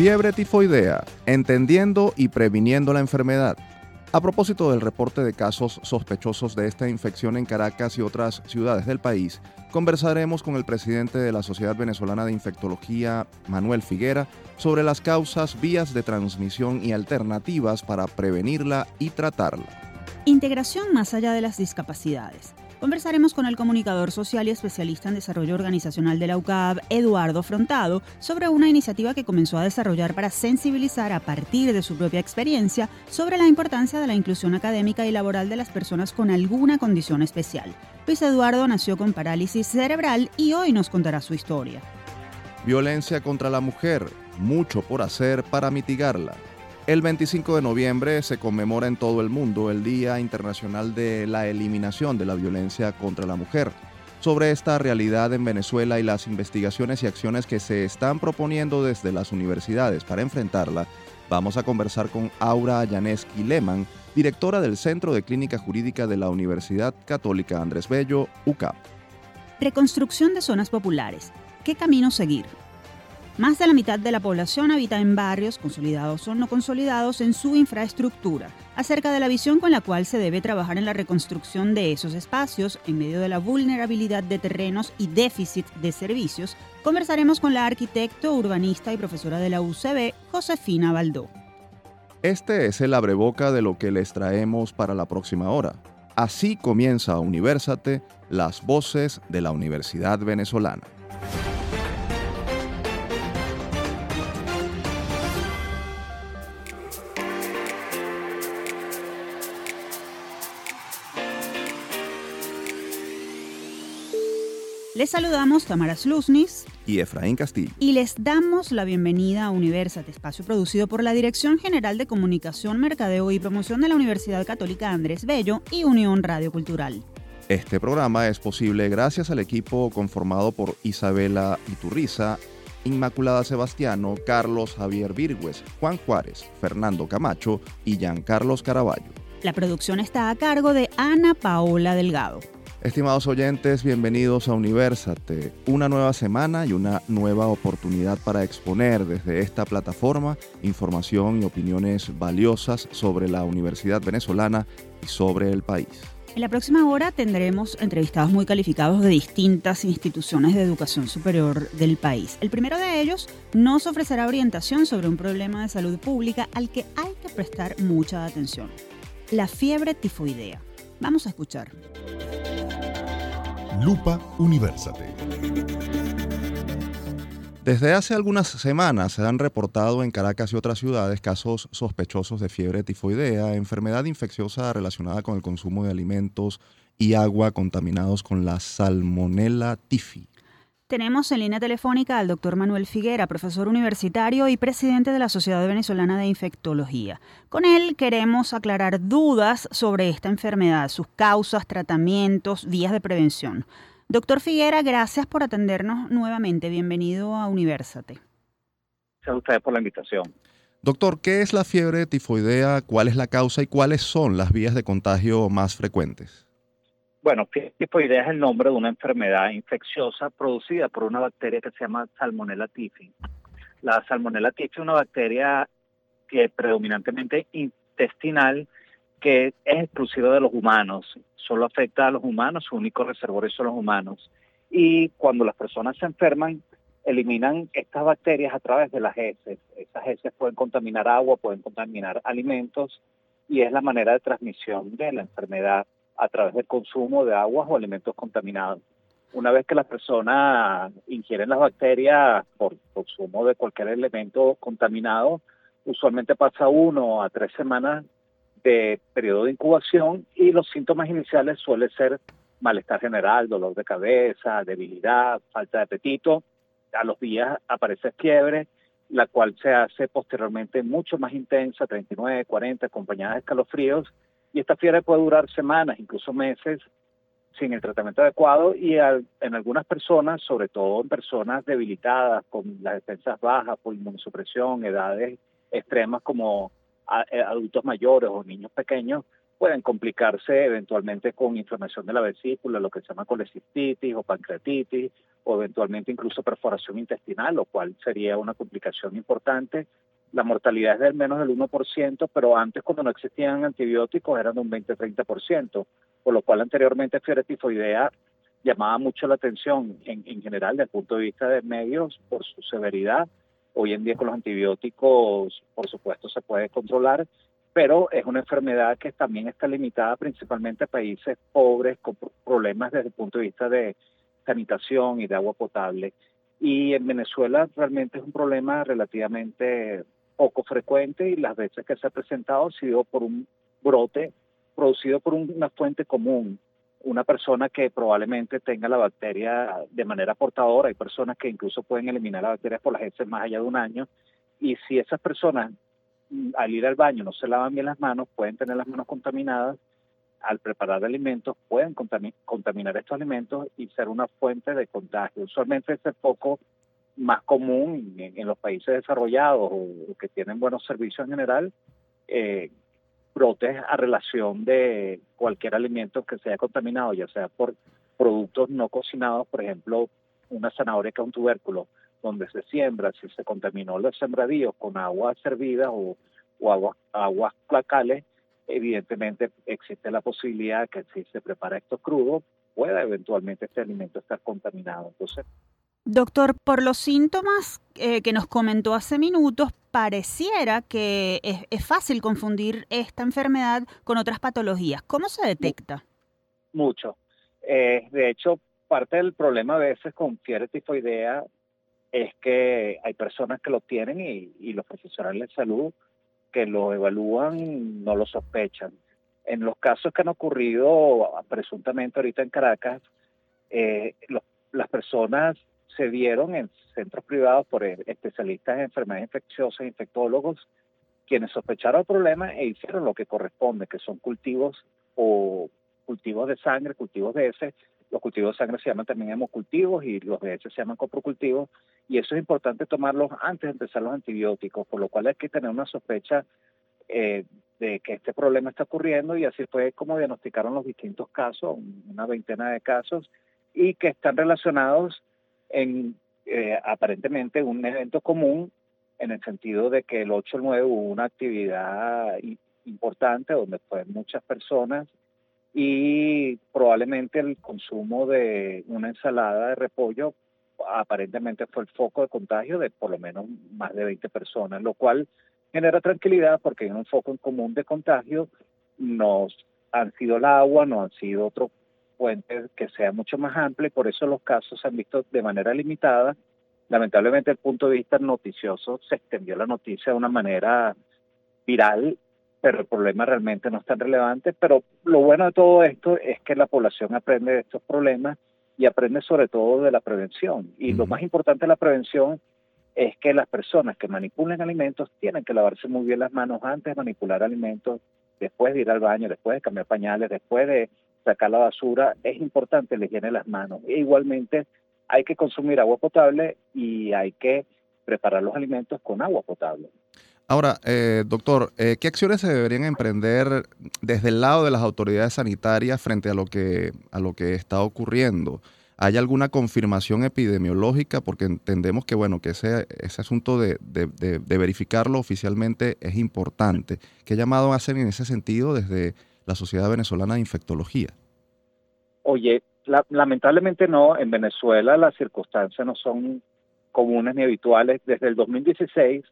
Fiebre tifoidea, entendiendo y previniendo la enfermedad. A propósito del reporte de casos sospechosos de esta infección en Caracas y otras ciudades del país, conversaremos con el presidente de la Sociedad Venezolana de Infectología, Manuel Figuera, sobre las causas, vías de transmisión y alternativas para prevenirla y tratarla. Integración más allá de las discapacidades. Conversaremos con el comunicador social y especialista en desarrollo organizacional de la UCAB, Eduardo Frontado, sobre una iniciativa que comenzó a desarrollar para sensibilizar a partir de su propia experiencia sobre la importancia de la inclusión académica y laboral de las personas con alguna condición especial. Luis Eduardo nació con parálisis cerebral y hoy nos contará su historia. Violencia contra la mujer, mucho por hacer para mitigarla. El 25 de noviembre se conmemora en todo el mundo el Día Internacional de la Eliminación de la Violencia contra la Mujer. Sobre esta realidad en Venezuela y las investigaciones y acciones que se están proponiendo desde las universidades para enfrentarla, vamos a conversar con Aura Yaneski Lehmann, directora del Centro de Clínica Jurídica de la Universidad Católica Andrés Bello, UCAP. Reconstrucción de zonas populares. ¿Qué camino seguir? Más de la mitad de la población habita en barrios, consolidados o no consolidados, en su infraestructura. Acerca de la visión con la cual se debe trabajar en la reconstrucción de esos espacios, en medio de la vulnerabilidad de terrenos y déficit de servicios, conversaremos con la arquitecto, urbanista y profesora de la UCB, Josefina Baldó. Este es el abreboca de lo que les traemos para la próxima hora. Así comienza Universate, las voces de la Universidad Venezolana. Les saludamos Tamara Sluznis y Efraín Castillo. Y les damos la bienvenida a Universate, espacio producido por la Dirección General de Comunicación, Mercadeo y Promoción de la Universidad Católica Andrés Bello y Unión Radio Cultural. Este programa es posible gracias al equipo conformado por Isabela Iturriza, Inmaculada Sebastiano, Carlos Javier Virgües, Juan Juárez, Fernando Camacho y Giancarlos Caraballo. La producción está a cargo de Ana Paola Delgado. Estimados oyentes, bienvenidos a Universate, una nueva semana y una nueva oportunidad para exponer desde esta plataforma información y opiniones valiosas sobre la Universidad Venezolana y sobre el país. En la próxima hora tendremos entrevistados muy calificados de distintas instituciones de educación superior del país. El primero de ellos nos ofrecerá orientación sobre un problema de salud pública al que hay que prestar mucha atención, la fiebre tifoidea. Vamos a escuchar. Lupa Universate. Desde hace algunas semanas se han reportado en Caracas y otras ciudades casos sospechosos de fiebre tifoidea, enfermedad infecciosa relacionada con el consumo de alimentos y agua contaminados con la salmonella tifi. Tenemos en línea telefónica al doctor Manuel Figuera, profesor universitario y presidente de la Sociedad Venezolana de Infectología. Con él queremos aclarar dudas sobre esta enfermedad, sus causas, tratamientos, vías de prevención. Doctor Figuera, gracias por atendernos nuevamente. Bienvenido a Universate. Gracias a ustedes por la invitación. Doctor, ¿qué es la fiebre tifoidea? ¿Cuál es la causa y cuáles son las vías de contagio más frecuentes? Bueno, tifoidea es el nombre de una enfermedad infecciosa producida por una bacteria que se llama Salmonella typhi. La Salmonella typhi es una bacteria que predominantemente intestinal que es exclusiva de los humanos, solo afecta a los humanos, su único reservorio son los humanos. Y cuando las personas se enferman, eliminan estas bacterias a través de las heces. Esas heces pueden contaminar agua, pueden contaminar alimentos y es la manera de transmisión de la enfermedad a través del consumo de aguas o alimentos contaminados. Una vez que las personas ingieren las bacterias por consumo de cualquier elemento contaminado, usualmente pasa uno a tres semanas de periodo de incubación y los síntomas iniciales suelen ser malestar general, dolor de cabeza, debilidad, falta de apetito. A los días aparece fiebre, la cual se hace posteriormente mucho más intensa, 39, 40, acompañada de escalofríos y esta fiebre puede durar semanas, incluso meses, sin el tratamiento adecuado y en algunas personas, sobre todo en personas debilitadas, con las defensas bajas por inmunosupresión, edades extremas como eh, adultos mayores o niños pequeños, pueden complicarse eventualmente con inflamación de la vesícula, lo que se llama colecistitis o pancreatitis, o eventualmente incluso perforación intestinal, lo cual sería una complicación importante. La mortalidad es del menos del 1%, pero antes cuando no existían antibióticos eran de un 20-30%, por lo cual anteriormente fiebre tifoidea llamaba mucho la atención en, en general desde el punto de vista de medios por su severidad. Hoy en día con los antibióticos, por supuesto, se puede controlar, pero es una enfermedad que también está limitada principalmente a países pobres con problemas desde el punto de vista de sanitación y de agua potable. Y en Venezuela realmente es un problema relativamente poco frecuente y las veces que se ha presentado ha sido por un brote producido por una fuente común, una persona que probablemente tenga la bacteria de manera portadora. Hay personas que incluso pueden eliminar la bacteria por las heces más allá de un año. Y si esas personas mm, al ir al baño no se lavan bien las manos, pueden tener las manos contaminadas al preparar alimentos pueden contaminar estos alimentos y ser una fuente de contagio. Usualmente es poco más común en, los países desarrollados o, que tienen buenos servicios en general, eh, brotes a relación de cualquier alimento que sea contaminado, ya sea por productos no cocinados, por ejemplo, una zanahoria que es un tubérculo, donde se siembra, si se contaminó los sembradíos con agua servida o, o aguas, aguas placales, evidentemente existe la posibilidad que si se prepara esto crudo, pueda eventualmente este alimento estar contaminado. Entonces, Doctor, por los síntomas eh, que nos comentó hace minutos, pareciera que es, fácil confundir esta enfermedad con otras patologías. ¿Cómo se detecta? Mucho. Eh, de hecho, parte del problema a veces con fiebre tifoidea es que hay personas que lo tienen y, y los profesionales de salud que lo evalúan no lo sospechan. En los casos que han ocurrido presuntamente ahorita en Caracas, eh, las personas se vieron en centros privados por especialistas en enfermedades infecciosas, infectólogos, quienes sospecharon el problema e hicieron lo que corresponde, que son cultivos o cultivos de sangre, cultivos de heces, los cultivos de sangre se llaman también hemocultivos y los de heces se llaman coprocultivos. Y eso es importante tomarlos antes de empezar los antibióticos, por lo cual hay que tener una sospecha eh, de que este problema está ocurriendo y así fue como diagnosticaron los distintos casos, una veintena de casos y que están relacionados en eh, aparentemente un evento común en el sentido de que el 8 el 9 hubo una actividad importante donde fueron muchas personas y probablemente el consumo de una ensalada de repollo aparentemente fue el foco de contagio de por lo menos más de 20 personas, lo cual genera tranquilidad porque en un foco en común de contagio. Nos han sido el agua, no han sido otro puente que sea mucho más amplio y por eso los casos se han visto de manera limitada. Lamentablemente, desde el punto de vista noticioso, se extendió la noticia de una manera viral pero el problema realmente no es tan relevante. Pero lo bueno de todo esto es que la población aprende de estos problemas y aprende sobre todo de la prevención. Y lo más importante de la prevención es que las personas que manipulen alimentos tienen que lavarse muy bien las manos antes de manipular alimentos, después de ir al baño, después de cambiar pañales, después de sacar la basura. Es importante la higiene de las manos. E igualmente hay que consumir agua potable y hay que preparar los alimentos con agua potable. Ahora, eh, doctor, eh, ¿qué acciones se deberían emprender desde el lado de las autoridades sanitarias frente a lo que, a lo que está ocurriendo? ¿Hay alguna confirmación epidemiológica? Porque entendemos que, bueno, que ese, ese asunto de, verificarlo oficialmente es importante. ¿Qué llamado hacen en ese sentido desde la Sociedad Venezolana de Infectología? Oye, lamentablemente no. En Venezuela las circunstancias no son comunes ni habituales. Desde el 2016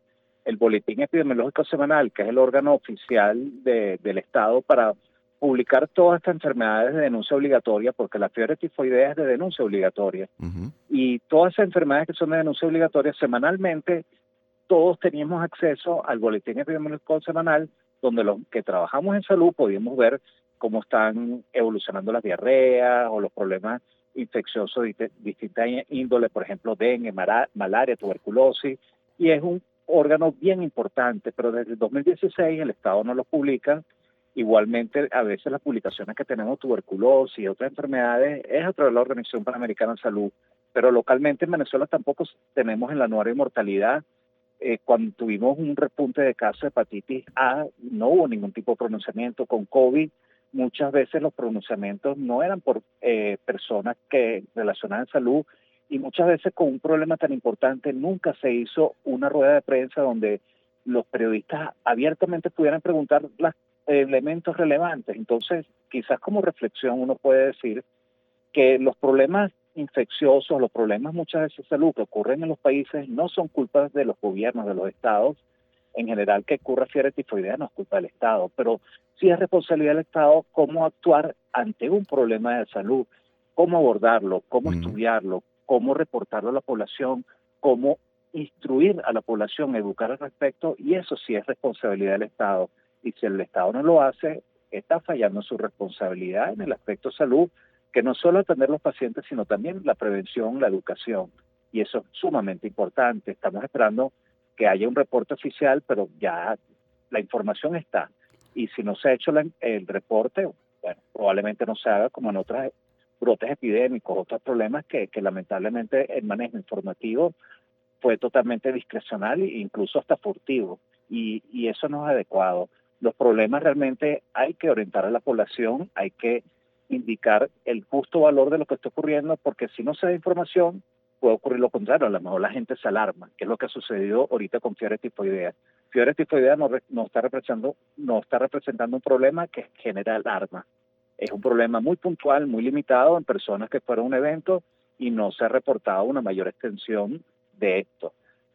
el Boletín Epidemiológico Semanal, que es el órgano oficial del Estado para publicar todas estas enfermedades de denuncia obligatoria, porque la fiebre tifoidea es de denuncia obligatoria. Y todas esas enfermedades que son de denuncia obligatoria, semanalmente todos teníamos acceso al Boletín Epidemiológico Semanal, donde los que trabajamos en salud podíamos ver cómo están evolucionando las diarreas o los problemas infecciosos de distintas índoles, por ejemplo, dengue, malaria, tuberculosis, y es un órgano bien importante, pero desde el 2016 el Estado no lo publica. Igualmente, a veces las publicaciones que tenemos, tuberculosis y otras enfermedades, es a través de la Organización Panamericana de Salud. Pero localmente en Venezuela tampoco tenemos en la anuario de mortalidad. Eh, cuando tuvimos un repunte de casos de hepatitis A, no hubo ningún tipo de pronunciamiento. Con COVID, muchas veces los pronunciamientos no eran por eh, personas que relacionadas en salud, y muchas veces con un problema tan importante nunca se hizo una rueda de prensa donde los periodistas abiertamente pudieran preguntar los elementos relevantes. Entonces, quizás como reflexión uno puede decir que los problemas infecciosos, los problemas muchas veces de salud que ocurren en los países no son culpas de los gobiernos, de los estados. En general, que ocurra fiebre tifoidea no es culpa del Estado, pero sí es responsabilidad del Estado cómo actuar ante un problema de salud, cómo abordarlo, cómo estudiarlo, cómo reportarlo a la población, cómo instruir a la población, educar al respecto, y eso sí es responsabilidad del Estado. Y si el Estado no lo hace, está fallando su responsabilidad en el aspecto salud, que no solo atender los pacientes, sino también la prevención, la educación. Y eso es sumamente importante. Estamos esperando que haya un reporte oficial, pero ya la información está. Y si no se ha hecho el reporte, bueno, probablemente no se haga como en otras brotes epidémicos, otros problemas que, lamentablemente el manejo informativo fue totalmente discrecional e incluso hasta furtivo. Y eso no es adecuado. Los problemas realmente hay que orientar a la población, hay que indicar el justo valor de lo que está ocurriendo, porque si no se da información, puede ocurrir lo contrario, a lo mejor la gente se alarma, que es lo que ha sucedido ahorita con fiebre tifoidea. Fiebre tifoidea no, no, está representando, no está representando un problema que genera alarma. Es un problema muy puntual, muy limitado en personas que fueron a un evento y no se ha reportado una mayor extensión de esto.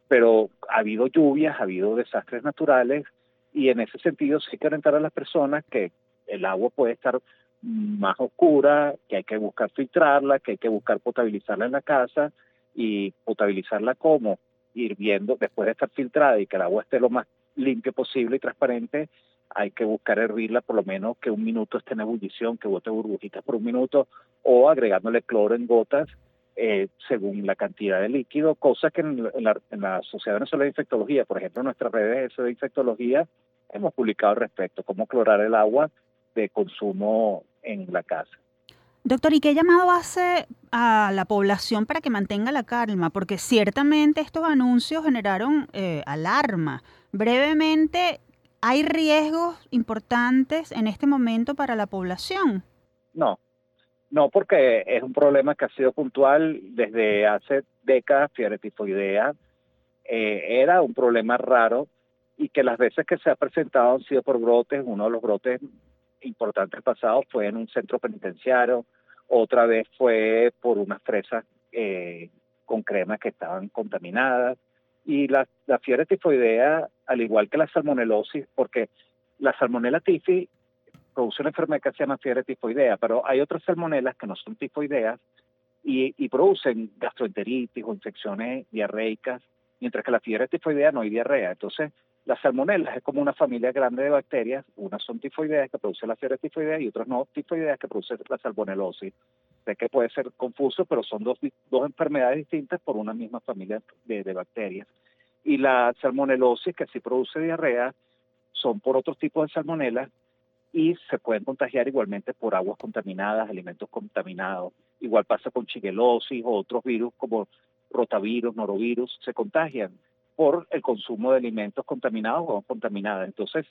Pero ha habido lluvias, ha habido desastres naturales y en ese sentido sí que orientar a las personas que el agua puede estar más oscura, que hay que buscar filtrarla, que hay que buscar potabilizarla en la casa y potabilizarla como hirviendo. Después de estar filtrada y que el agua esté lo más limpio posible y transparente, hay que buscar hervirla por lo menos que un minuto esté en ebullición, que bote burbujitas por un minuto, o agregándole cloro en gotas eh, según la cantidad de líquido, cosa que en, la, en la Sociedad Venezolana de Infectología, por ejemplo, en nuestras redes de infectología, hemos publicado al respecto, cómo clorar el agua de consumo en la casa. Doctor, ¿y qué llamado hace a la población para que mantenga la calma? Porque ciertamente estos anuncios generaron eh, alarma. Brevemente, ¿hay riesgos importantes en este momento para la población? No, no, porque es un problema que ha sido puntual desde hace décadas, fiebre tifoidea. Eh, era un problema raro y que las veces que se ha presentado han sido por brotes. Uno de los brotes importantes pasados fue en un centro penitenciario, otra vez fue por unas fresas eh, con crema que estaban contaminadas. Y la, fiebre tifoidea, al igual que la salmonelosis, porque la salmonela tifi produce una enfermedad que se llama fiebre tifoidea, pero hay otras salmonelas que no son tifoideas y, y producen gastroenteritis o infecciones diarreicas, mientras que la fiebre tifoidea no hay diarrea. Entonces, las salmonelas es como una familia grande de bacterias, unas son tifoideas que producen la fiebre tifoidea y otras no tifoideas que producen la salmonelosis. Sé que puede ser confuso, pero son dos, dos enfermedades distintas por una misma familia de, bacterias. Y la salmonelosis, que sí produce diarrea, son por otros tipos de salmonelas y se pueden contagiar igualmente por aguas contaminadas, alimentos contaminados. Igual pasa con chiguelosis o otros virus como rotavirus, norovirus, se contagian por el consumo de alimentos contaminados o contaminadas. Entonces,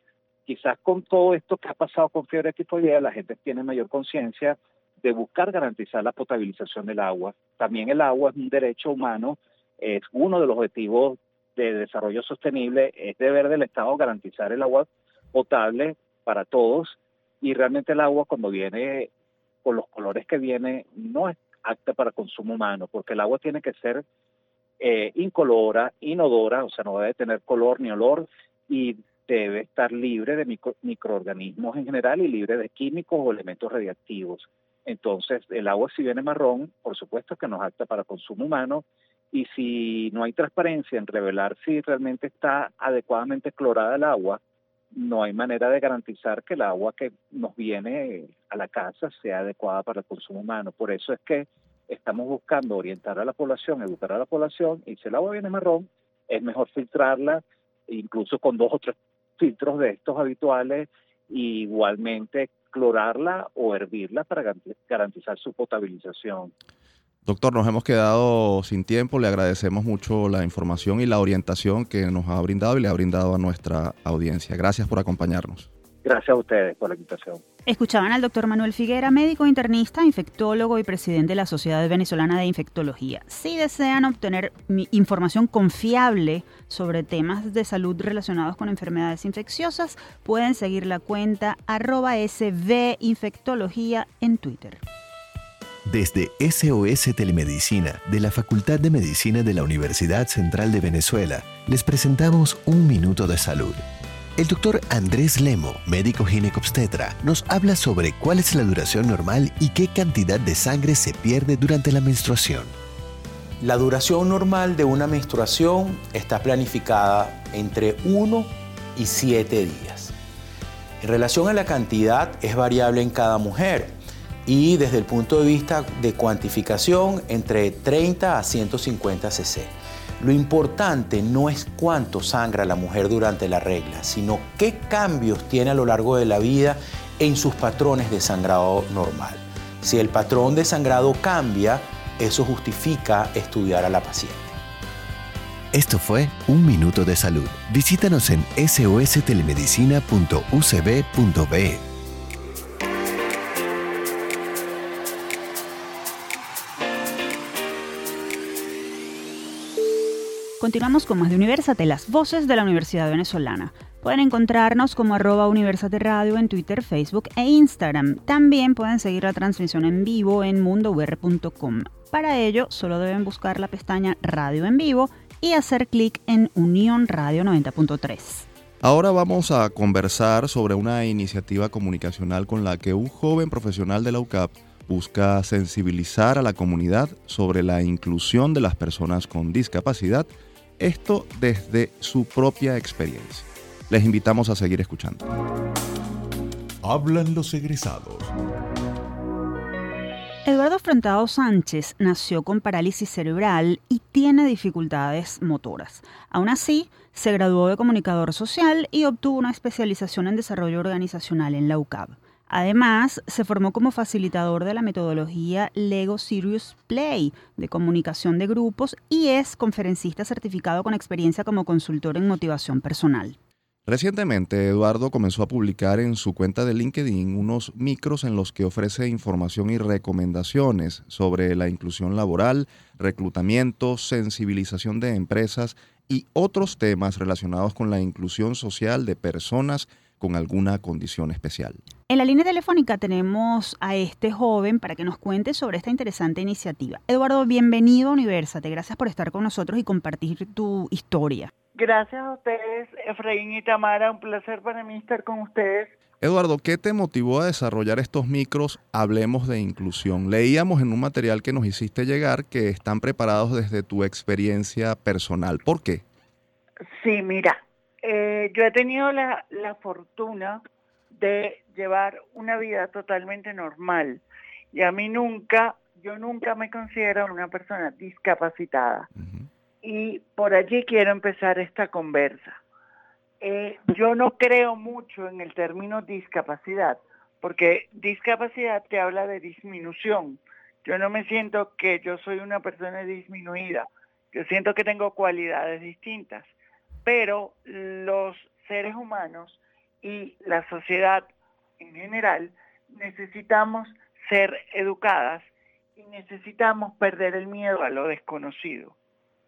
quizás con todo esto que ha pasado con fiebre tifoidea, la gente tiene mayor conciencia de buscar garantizar la potabilización del agua. También el agua es un derecho humano, es uno de los objetivos de desarrollo sostenible, es deber del Estado garantizar el agua potable para todos y realmente el agua cuando viene con los colores que viene no es apta para consumo humano, porque el agua tiene que ser eh, incolora, inodora, o sea, no debe tener color ni olor y debe estar libre de microorganismos en general y libre de químicos o elementos radiactivos. Entonces, el agua si viene marrón, por supuesto que no es apta para consumo humano y si no hay transparencia en revelar si realmente está adecuadamente clorada el agua, no hay manera de garantizar que el agua que nos viene a la casa sea adecuada para el consumo humano. Por eso es que estamos buscando orientar a la población, educar a la población, y si el agua viene marrón, es mejor filtrarla, incluso con dos o tres filtros de estos habituales, y igualmente clorarla o hervirla para garantizar su potabilización. Doctor, nos hemos quedado sin tiempo. Le agradecemos mucho la información y la orientación que nos ha brindado y le ha brindado a nuestra audiencia. Gracias por acompañarnos. Gracias a ustedes por la invitación. Escuchaban al doctor Manuel Figuera, médico internista, infectólogo y presidente de la Sociedad Venezolana de Infectología. Si desean obtener información confiable sobre temas de salud relacionados con enfermedades infecciosas, pueden seguir la cuenta arroba svinfectología en Twitter. Desde SOS Telemedicina de la Facultad de Medicina de la Universidad Central de Venezuela, les presentamos Un Minuto de Salud el doctor Andrés Lemo, médico ginecobstetra, nos habla sobre cuál es la duración normal y qué cantidad de sangre se pierde durante la menstruación. La duración normal de una menstruación está planificada entre 1 y 7 días. En relación a la cantidad es variable en cada mujer y desde el punto de vista de cuantificación entre 30 a 150 cc. Lo importante no es cuánto sangra la mujer durante la regla, sino qué cambios tiene a lo largo de la vida en sus patrones de sangrado normal. Si el patrón de sangrado cambia, eso justifica estudiar a la paciente. Esto fue Un Minuto de Salud. Visítanos en sostelemedicina.ucb.be. Continuamos con más de Universate, las voces de la Universidad Venezolana. Pueden encontrarnos como arroba Universate Radio en Twitter, Facebook e Instagram. También pueden seguir la transmisión en vivo en mundour.com. Para ello, solo deben buscar la pestaña Radio en vivo y hacer clic en Unión Radio 90.3. Ahora vamos a conversar sobre una iniciativa comunicacional con la que un joven profesional de la UCAP busca sensibilizar a la comunidad sobre la inclusión de las personas con discapacidad esto desde su propia experiencia. Les invitamos a seguir escuchando. Hablan los egresados. Eduardo Frentado Sánchez nació con parálisis cerebral y tiene dificultades motoras. Aún así, se graduó de comunicador social y obtuvo una especialización en desarrollo organizacional en la UCAB. Además, se formó como facilitador de la metodología Lego Serious Play de comunicación de grupos y es conferencista certificado con experiencia como consultor en motivación personal. Recientemente, Eduardo comenzó a publicar en su cuenta de LinkedIn unos micros en los que ofrece información y recomendaciones sobre la inclusión laboral, reclutamiento, sensibilización de empresas y otros temas relacionados con la inclusión social de personas con alguna condición especial. En la línea telefónica tenemos a este joven para que nos cuente sobre esta interesante iniciativa. Eduardo, bienvenido a Universate. Gracias por estar con nosotros y compartir tu historia. Gracias a ustedes, Efraín y Tamara. Un placer para mí estar con ustedes. Eduardo, ¿qué te motivó a desarrollar estos micros Hablemos de Inclusión? Leíamos en un material que nos hiciste llegar que están preparados desde tu experiencia personal. ¿Por qué? Sí, mira, eh, yo he tenido la, la fortuna de llevar una vida totalmente normal y a mí nunca, yo nunca me considero una persona discapacitada. Y por allí quiero empezar esta conversa. Eh, yo no creo mucho en el término discapacidad, porque discapacidad te habla de disminución. Yo no me siento que yo soy una persona disminuida. Yo siento que tengo cualidades distintas pero los seres humanos y la sociedad en general necesitamos ser educadas y necesitamos perder el miedo a lo desconocido.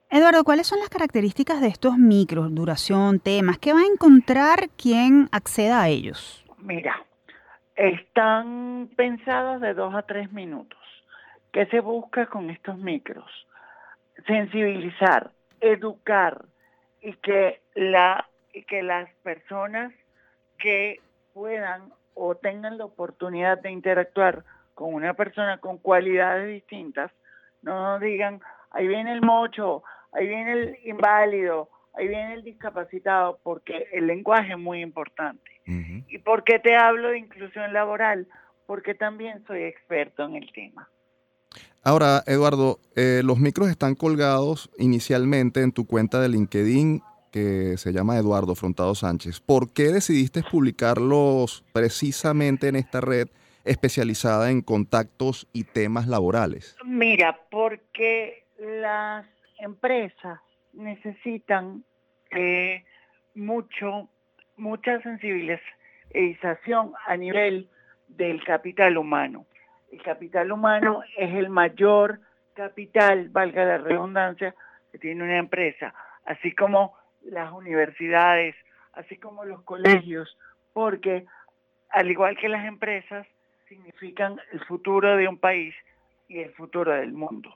Eduardo, ¿cuáles son las características de estos micros, duración, temas? ¿Qué va a encontrar quien acceda a ellos? Mira, están pensados de dos a tres minutos. ¿Qué se busca con estos micros? Sensibilizar, educar, y que, la, y que las personas que puedan o tengan la oportunidad de interactuar con una persona con cualidades distintas, no nos digan, ahí viene el mocho, ahí viene el inválido, ahí viene el discapacitado, porque el lenguaje es muy importante. ¿Y por qué te hablo de inclusión laboral? Porque también soy experto en el tema. Ahora, Eduardo, eh, los micros están colgados inicialmente en tu cuenta de LinkedIn que se llama Eduardo Frontado Sánchez. ¿Por qué decidiste publicarlos precisamente en esta red especializada en contactos y temas laborales? Mira, porque las empresas necesitan eh, mucho, mucha consciencialización a nivel del capital humano. El capital humano es el mayor capital, valga la redundancia, que tiene una empresa, así como las universidades, así como los colegios, porque al igual que las empresas, significan el futuro de un país y el futuro del mundo.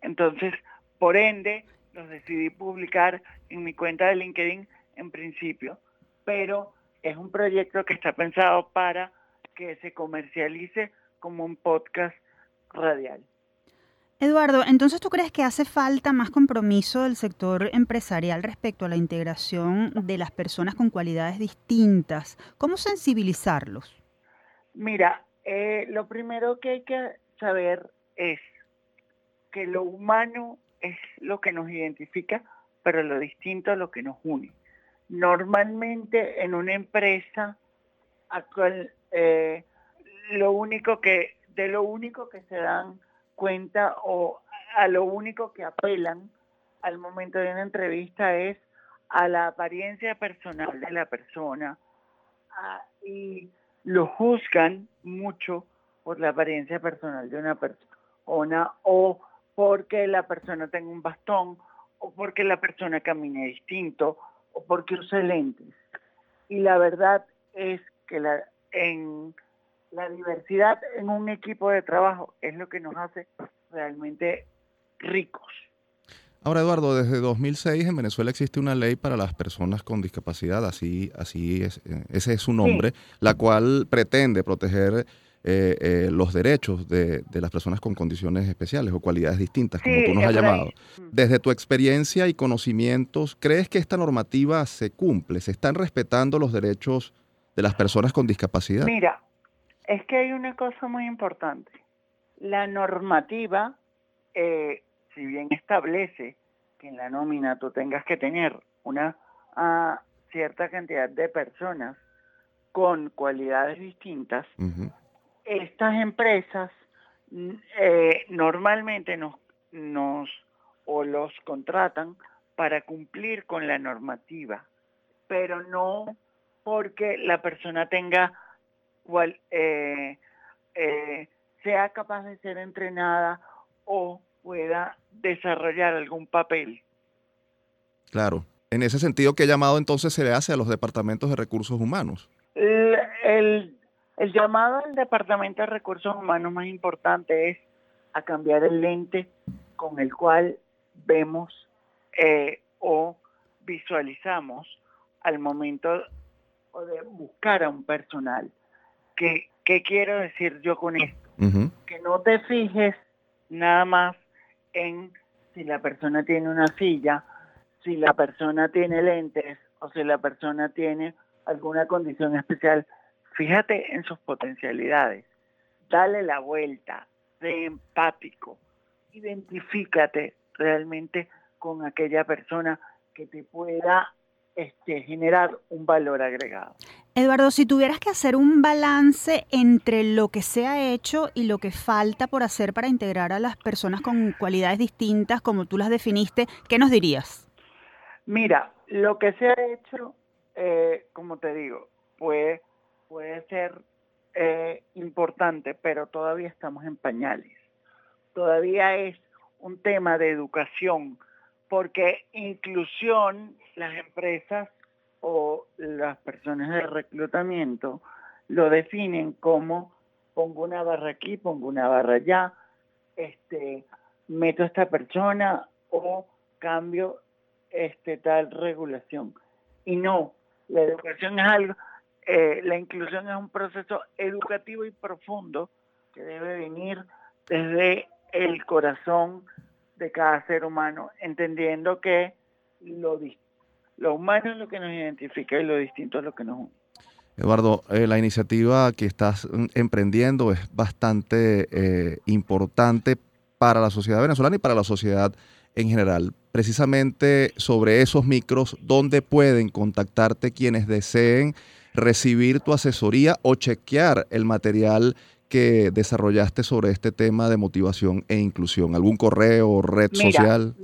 Entonces, por ende, los decidí publicar en mi cuenta de LinkedIn en principio, pero es un proyecto que está pensado para que se comercialice como un podcast radial. Eduardo, entonces tú crees que hace falta más compromiso del sector empresarial respecto a la integración de las personas con cualidades distintas. ¿Cómo sensibilizarlos? Mira, eh, lo primero que hay que saber es que lo humano es lo que nos identifica, pero lo distinto es lo que nos une. Normalmente en una empresa, eh, lo único que, de lo único que se dan cuenta o a lo único que apelan al momento de una entrevista es a la apariencia personal de la persona y lo juzgan mucho por la apariencia personal de una persona o porque la persona tenga un bastón o porque la persona camine distinto o porque use lentes. Y la verdad es que la, en la diversidad en un equipo de trabajo es lo que nos hace realmente ricos. Ahora, Eduardo, desde 2006 en Venezuela existe una ley para las personas con discapacidad, así, así es, eh, ese es su nombre, la cual pretende proteger eh, eh, los derechos de, las personas con condiciones especiales o cualidades distintas, como tú nos has llamado. Desde tu experiencia y conocimientos, ¿crees que esta normativa se cumple? ¿Se están respetando los derechos de las personas con discapacidad? Mira, es que hay una cosa muy importante. La normativa, eh, si bien establece que en la nómina tú tengas que tener una ah, cierta cantidad de personas con cualidades distintas, estas empresas mm, eh, normalmente nos, nos o los contratan para cumplir con la normativa, pero no porque la persona tenga cual, eh, eh, sea capaz de ser entrenada o pueda desarrollar algún papel. Claro. En ese sentido, ¿qué llamado entonces se le hace a los departamentos de recursos humanos? El, el, llamado al departamento de recursos humanos más importante es a cambiar el lente con el cual vemos eh, o visualizamos al momento de buscar a un personal. ¿Qué, quiero decir yo con esto? Que no te fijes nada más en si la persona tiene una silla, si la persona tiene lentes o si la persona tiene alguna condición especial. Fíjate en sus potencialidades. Dale la vuelta, sé empático, identifícate realmente con aquella persona que te pueda este, generar un valor agregado. Eduardo, si tuvieras que hacer un balance entre lo que se ha hecho y lo que falta por hacer para integrar a las personas con cualidades distintas, como tú las definiste, ¿qué nos dirías? Mira, lo que se ha hecho, eh, como te digo, puede, puede ser eh, importante, pero todavía estamos en pañales. Todavía es un tema de educación porque inclusión, las empresas o las personas de reclutamiento lo definen como pongo una barra aquí, pongo una barra allá, este, meto a esta persona o cambio este tal regulación. Y no, la educación es algo, eh, la inclusión es un proceso educativo y profundo que debe venir desde el corazón de cada ser humano, entendiendo que lo, lo humano es lo que nos identifica y lo distinto es lo que nos une. Eduardo, eh, la iniciativa que estás mm, emprendiendo es bastante eh, importante para la sociedad venezolana y para la sociedad en general. Precisamente sobre esos micros, ¿dónde pueden contactarte quienes deseen recibir tu asesoría o chequear el material que desarrollaste sobre este tema de motivación e inclusión? ¿Algún correo, red social?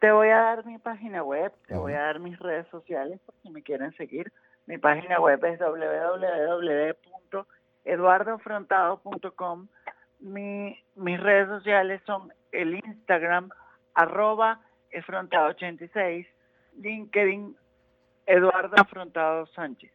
te voy a dar mi página web, te voy a dar mis redes sociales por si me quieren seguir. Mi página web es www.eduardofrontado.com. Mi, mis redes sociales son el Instagram, arroba efrontado86, LinkedIn, Eduardo Afrontado Sánchez.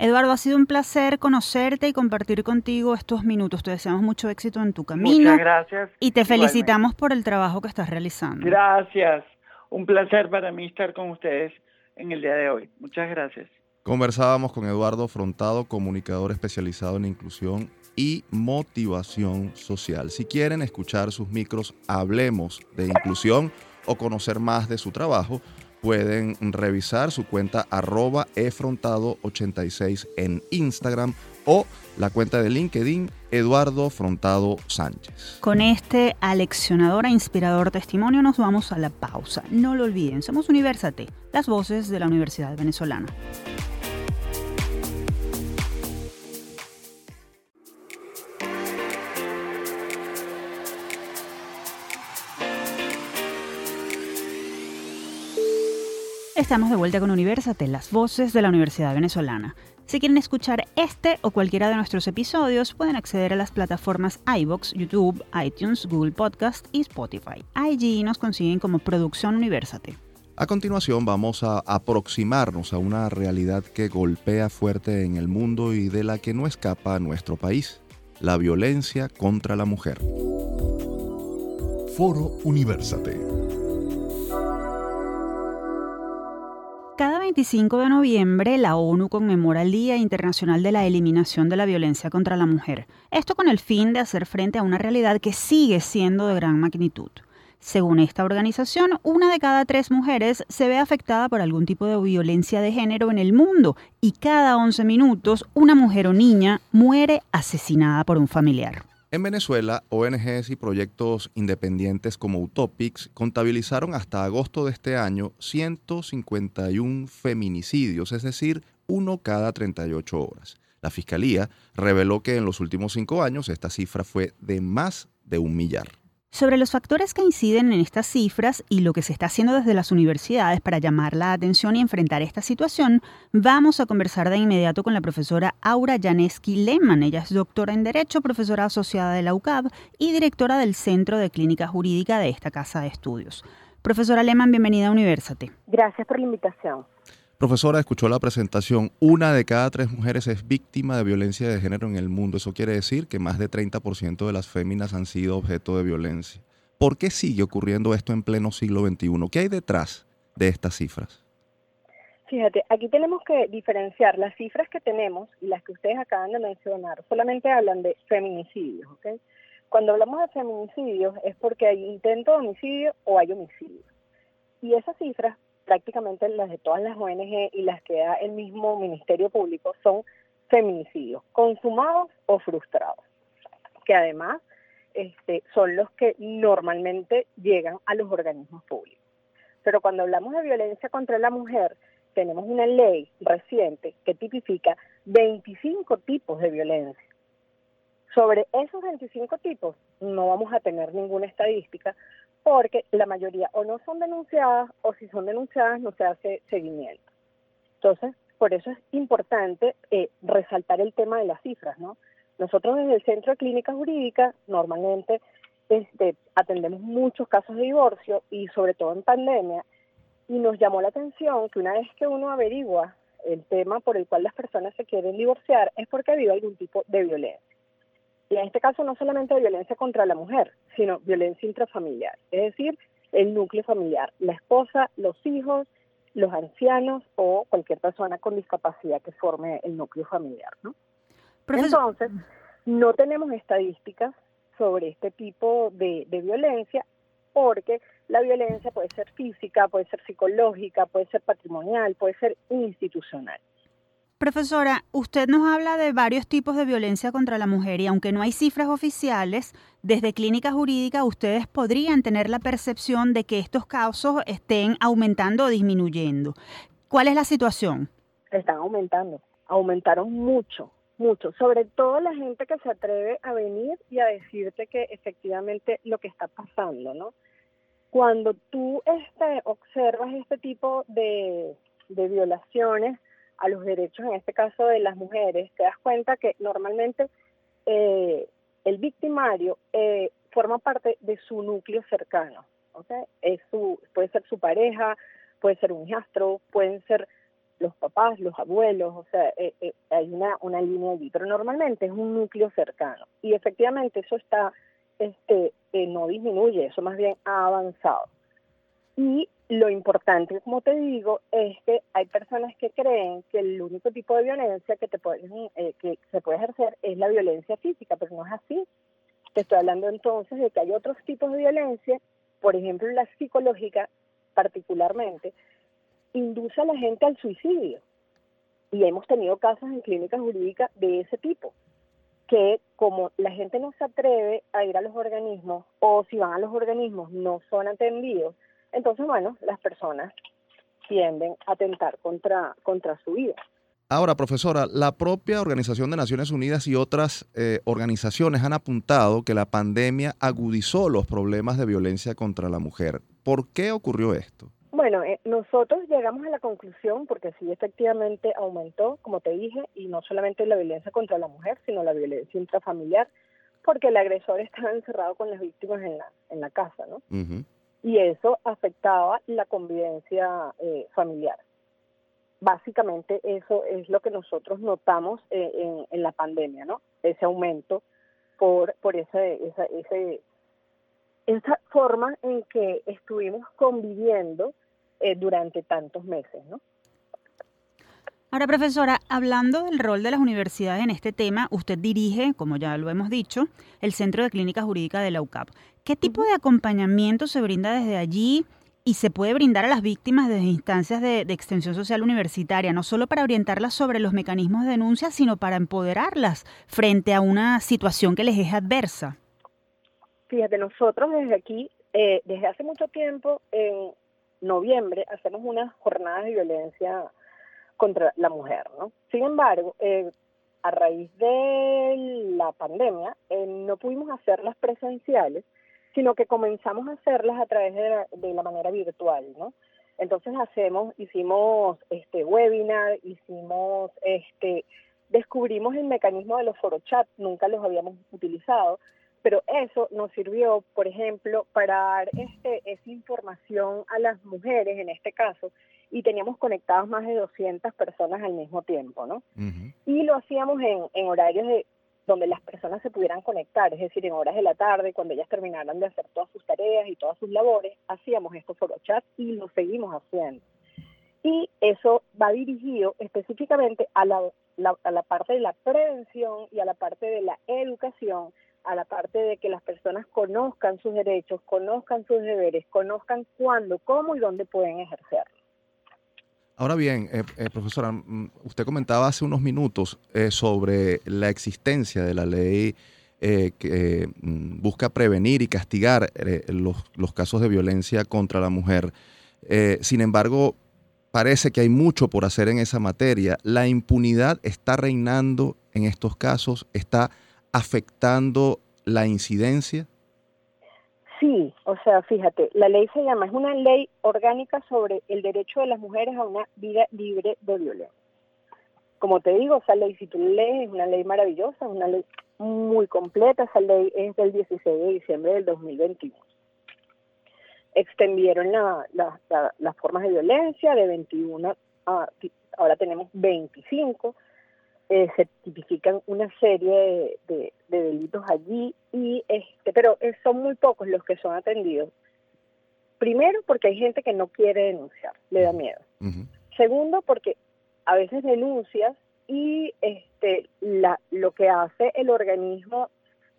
Eduardo, ha sido un placer conocerte y compartir contigo estos minutos. Te deseamos mucho éxito en tu camino. Muchas gracias. Y te felicitamos por el trabajo que estás realizando. Gracias. Un placer para mí estar con ustedes en el día de hoy. Muchas gracias. Conversábamos con Eduardo Frontado, comunicador especializado en inclusión y motivación social. Si quieren escuchar sus micros, hablemos de inclusión o conocer más de su trabajo, pueden revisar su cuenta arroba efrontado86 en Instagram o la cuenta de LinkedIn Eduardo Frontado Sánchez. Con este aleccionador e inspirador testimonio nos vamos a la pausa. No lo olviden, somos Universate, las voces de la Universidad Venezolana. Estamos de vuelta con Universate, las voces de la Universidad Venezolana. Si quieren escuchar este o cualquiera de nuestros episodios, pueden acceder a las plataformas iBox, YouTube, iTunes, Google Podcast y Spotify. Allí nos consiguen como Producción Universate. A continuación vamos a aproximarnos a una realidad que golpea fuerte en el mundo y de la que no escapa a nuestro país, la violencia contra la mujer. Foro Universate. Cada 25 de noviembre la ONU conmemora el Día Internacional de la Eliminación de la Violencia contra la Mujer. Esto con el fin de hacer frente a una realidad que sigue siendo de gran magnitud. Según esta organización, una de cada tres mujeres se ve afectada por algún tipo de violencia de género en el mundo y cada 11 minutos una mujer o niña muere asesinada por un familiar. En Venezuela, ONGs y proyectos independientes como Utopics contabilizaron hasta agosto de este año 151 feminicidios, es decir, uno cada 38 horas. La Fiscalía reveló que en los últimos cinco años esta cifra fue de más de un millar. Sobre los factores que inciden en estas cifras y lo que se está haciendo desde las universidades para llamar la atención y enfrentar esta situación, vamos a conversar de inmediato con la profesora Aura Janeski Lehmann. Ella es doctora en Derecho, profesora asociada de la UCAB y directora del Centro de Clínica Jurídica de esta casa de estudios. Profesora Lehmann, bienvenida a Universate. Gracias por la invitación. Profesora, escuchó la presentación. Una de cada tres mujeres es víctima de violencia de género en el mundo. Eso quiere decir que más de 30% de las féminas han sido objeto de violencia. ¿Por qué sigue ocurriendo esto en pleno siglo XXI? ¿Qué hay detrás de estas cifras? Fíjate, aquí tenemos que diferenciar las cifras que tenemos y las que ustedes acaban de mencionar. Solamente hablan de feminicidios, ¿ok? Cuando hablamos de feminicidios es porque hay intento de homicidio o hay homicidio. Y esas cifras prácticamente las de todas las ONG y las que da el mismo Ministerio Público son feminicidios, consumados o frustrados, que además este, son los que normalmente llegan a los organismos públicos. Pero cuando hablamos de violencia contra la mujer, tenemos una ley reciente que tipifica 25 tipos de violencia. Sobre esos 25 tipos no vamos a tener ninguna estadística porque la mayoría o no son denunciadas o si son denunciadas no se hace seguimiento. Entonces, por eso es importante eh, resaltar el tema de las cifras, ¿no? Nosotros desde el Centro de Clínica Jurídica normalmente este, atendemos muchos casos de divorcio y sobre todo en pandemia y nos llamó la atención que una vez que uno averigua el tema por el cual las personas se quieren divorciar es porque ha habido algún tipo de violencia. Y en este caso no solamente violencia contra la mujer, sino violencia intrafamiliar, es decir, el núcleo familiar, la esposa, los hijos, los ancianos o cualquier persona con discapacidad que forme el núcleo familiar, ¿no? Entonces, no tenemos estadísticas sobre este tipo de, de violencia porque la violencia puede ser física, puede ser psicológica, puede ser patrimonial, puede ser institucional. Profesora, usted nos habla de varios tipos de violencia contra la mujer y aunque no hay cifras oficiales, desde clínica jurídica ustedes podrían tener la percepción de que estos casos estén aumentando o disminuyendo. ¿Cuál es la situación? Están aumentando, aumentaron mucho, mucho, sobre todo la gente que se atreve a venir y a decirte que efectivamente lo que está pasando, ¿no? Cuando tú este, observas este tipo de, de violaciones, a los derechos, en este caso de las mujeres, te das cuenta que normalmente eh, el victimario eh, forma parte de su núcleo cercano. Es su, puede ser su pareja, puede ser un hijastro, pueden ser los papás, los abuelos, o sea, eh, hay una, una línea allí, pero normalmente es un núcleo cercano. Y efectivamente eso está, este, no disminuye, eso más bien ha avanzado. Y lo importante, como te digo, es que hay personas que creen que el único tipo de violencia que, te eh, que se puede ejercer es la violencia física, pero no es así. Te estoy hablando entonces de que hay otros tipos de violencia, por ejemplo la psicológica particularmente, induce a la gente al suicidio. Y hemos tenido casos en clínicas jurídicas de ese tipo, que como la gente no se atreve a ir a los organismos o si van a los organismos no son atendidos, entonces, bueno, las personas tienden a atentar contra, contra su vida. Ahora, profesora, la propia Organización de Naciones Unidas y otras eh, organizaciones han apuntado que la pandemia agudizó los problemas de violencia contra la mujer. ¿Por qué ocurrió esto? Bueno, eh, nosotros llegamos a la conclusión, porque sí, efectivamente aumentó, como te dije, y no solamente la violencia contra la mujer, sino la violencia intrafamiliar, porque el agresor estaba encerrado con las víctimas en la, en la casa, ¿no? Y eso afectaba la convivencia eh, familiar. Básicamente eso es lo que nosotros notamos eh, en, la pandemia, ¿no? Ese aumento por, por ese, esa, ese, esa forma en que estuvimos conviviendo eh, durante tantos meses, ¿no? Ahora, profesora, hablando del rol de las universidades en este tema, usted dirige, como ya lo hemos dicho, el Centro de Clínica Jurídica de la UCAP. ¿Qué tipo de acompañamiento se brinda desde allí y se puede brindar a las víctimas desde instancias de, extensión social universitaria, no solo para orientarlas sobre los mecanismos de denuncia, sino para empoderarlas frente a una situación que les es adversa? Fíjate, nosotros desde aquí, eh, desde hace mucho tiempo, en noviembre, hacemos unas jornadas de violencia contra la mujer, ¿no? Sin embargo, eh, a raíz de la pandemia, eh, no pudimos hacerlas presenciales, sino que comenzamos a hacerlas a través de la, manera virtual, ¿no? Entonces hacemos, hicimos este webinar, hicimos este, descubrimos el mecanismo de los forochats, nunca los habíamos utilizado, pero eso nos sirvió, por ejemplo, para dar este, esa información a las mujeres, en este caso, y teníamos conectados más de 200 personas al mismo tiempo, ¿no? Y lo hacíamos en, en horarios de donde las personas se pudieran conectar, es decir, en horas de la tarde, cuando ellas terminaran de hacer todas sus tareas y todas sus labores, hacíamos estos chat y lo seguimos haciendo. Y eso va dirigido específicamente a la, a la parte de la prevención y a la parte de la educación, a la parte de que las personas conozcan sus derechos, conozcan sus deberes, conozcan cuándo, cómo y dónde pueden ejercerlo. Ahora bien, eh, eh, profesora, mm, usted comentaba hace unos minutos eh, sobre la existencia de la ley que mm, busca prevenir y castigar los, casos de violencia contra la mujer. sin embargo, parece que hay mucho por hacer en esa materia. La impunidad está reinando en estos casos, está afectando la incidencia. Sí, o sea, fíjate, la ley se llama, es una ley orgánica sobre el derecho de las mujeres a una vida libre de violencia. Como te digo, esa ley, si tú lees, es una ley maravillosa, es una ley muy completa, esa ley es del 16 de diciembre del 2021. Extendieron las formas de violencia de 21 a, ahora tenemos 25, eh, se tipifican una serie de, delitos allí y este pero son muy pocos los que son atendidos. Primero porque hay gente que no quiere denunciar le da miedo. Segundo porque a veces denuncias y este la lo que hace el organismo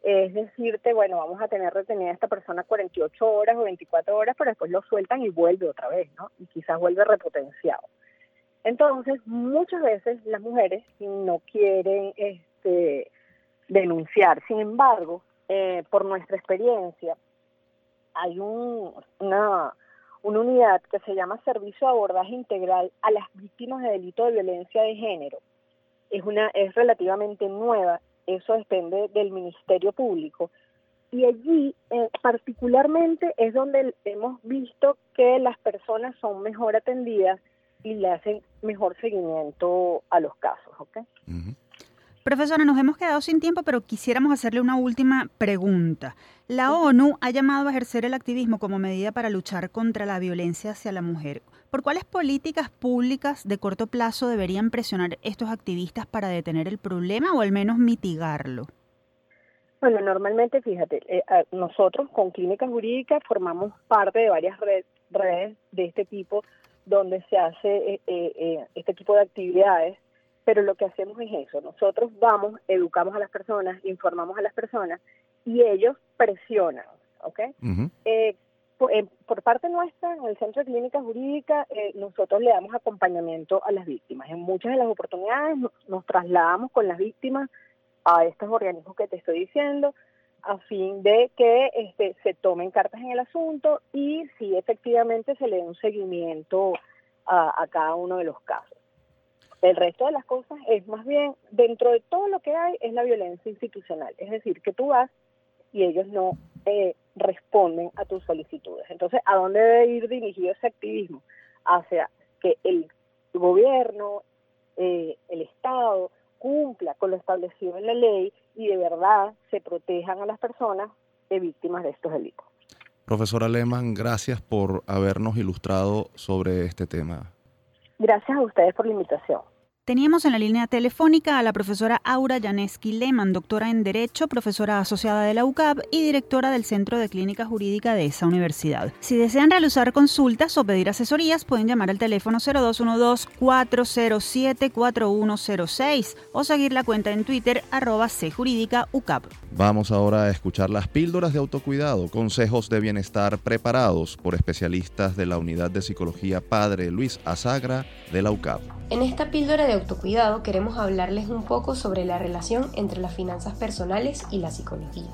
es decirte bueno vamos a tener retenida a esta persona 48 horas o 24 horas pero después lo sueltan y vuelve otra vez no y quizás vuelve repotenciado entonces, muchas veces las mujeres no quieren este, denunciar. Sin embargo, eh, por nuestra experiencia, hay una, unidad que se llama Servicio de Abordaje Integral a las Víctimas de Delito de Violencia de Género. Es, una, es relativamente nueva, eso depende del Ministerio Público. Y allí eh, particularmente es donde hemos visto que las personas son mejor atendidas y le hacen mejor seguimiento a los casos. Profesora, nos hemos quedado sin tiempo, pero quisiéramos hacerle una última pregunta. La ONU ha llamado a ejercer el activismo como medida para luchar contra la violencia hacia la mujer. ¿Por cuáles políticas públicas de corto plazo deberían presionar estos activistas para detener el problema o al menos mitigarlo? Bueno, normalmente, fíjate, eh, nosotros con Clínica Jurídica formamos parte de varias redes de este tipo donde se hace eh, eh, este tipo de actividades pero lo que hacemos es eso, nosotros vamos, educamos a las personas, informamos a las personas y ellos presionan, ¿ok? Eh, por, parte nuestra, en el Centro de Clínica Jurídica, eh, nosotros le damos acompañamiento a las víctimas. En muchas de las oportunidades nos, trasladamos con las víctimas a estos organismos que te estoy diciendo, a fin de que este, se tomen cartas en el asunto y si efectivamente se le dé un seguimiento a cada uno de los casos. El resto de las cosas es más bien, dentro de todo lo que hay, es la violencia institucional. Es decir, que tú vas y ellos no eh, responden a tus solicitudes. Entonces, ¿a dónde debe ir dirigido ese activismo? Hacia que el gobierno, eh, el Estado, cumpla con lo establecido en la ley y de verdad se protejan a las personas de víctimas de estos delitos. Profesora Lehmann, gracias por habernos ilustrado sobre este tema. Gracias a ustedes por la invitación. Teníamos en la línea telefónica a la profesora Aura Janeski Lehmann, doctora en Derecho, profesora asociada de la UCAP y directora del Centro de Clínica Jurídica de esa universidad. Si desean realizar consultas o pedir asesorías, pueden llamar al teléfono 0212-407-4106 o seguir la cuenta en Twitter arroba. Vamos ahora a escuchar las píldoras de autocuidado, consejos de bienestar preparados por especialistas de la Unidad de Psicología Padre Luis Azagra de la UCAP. En esta píldora de autocuidado queremos hablarles un poco sobre la relación entre las finanzas personales y la psicología.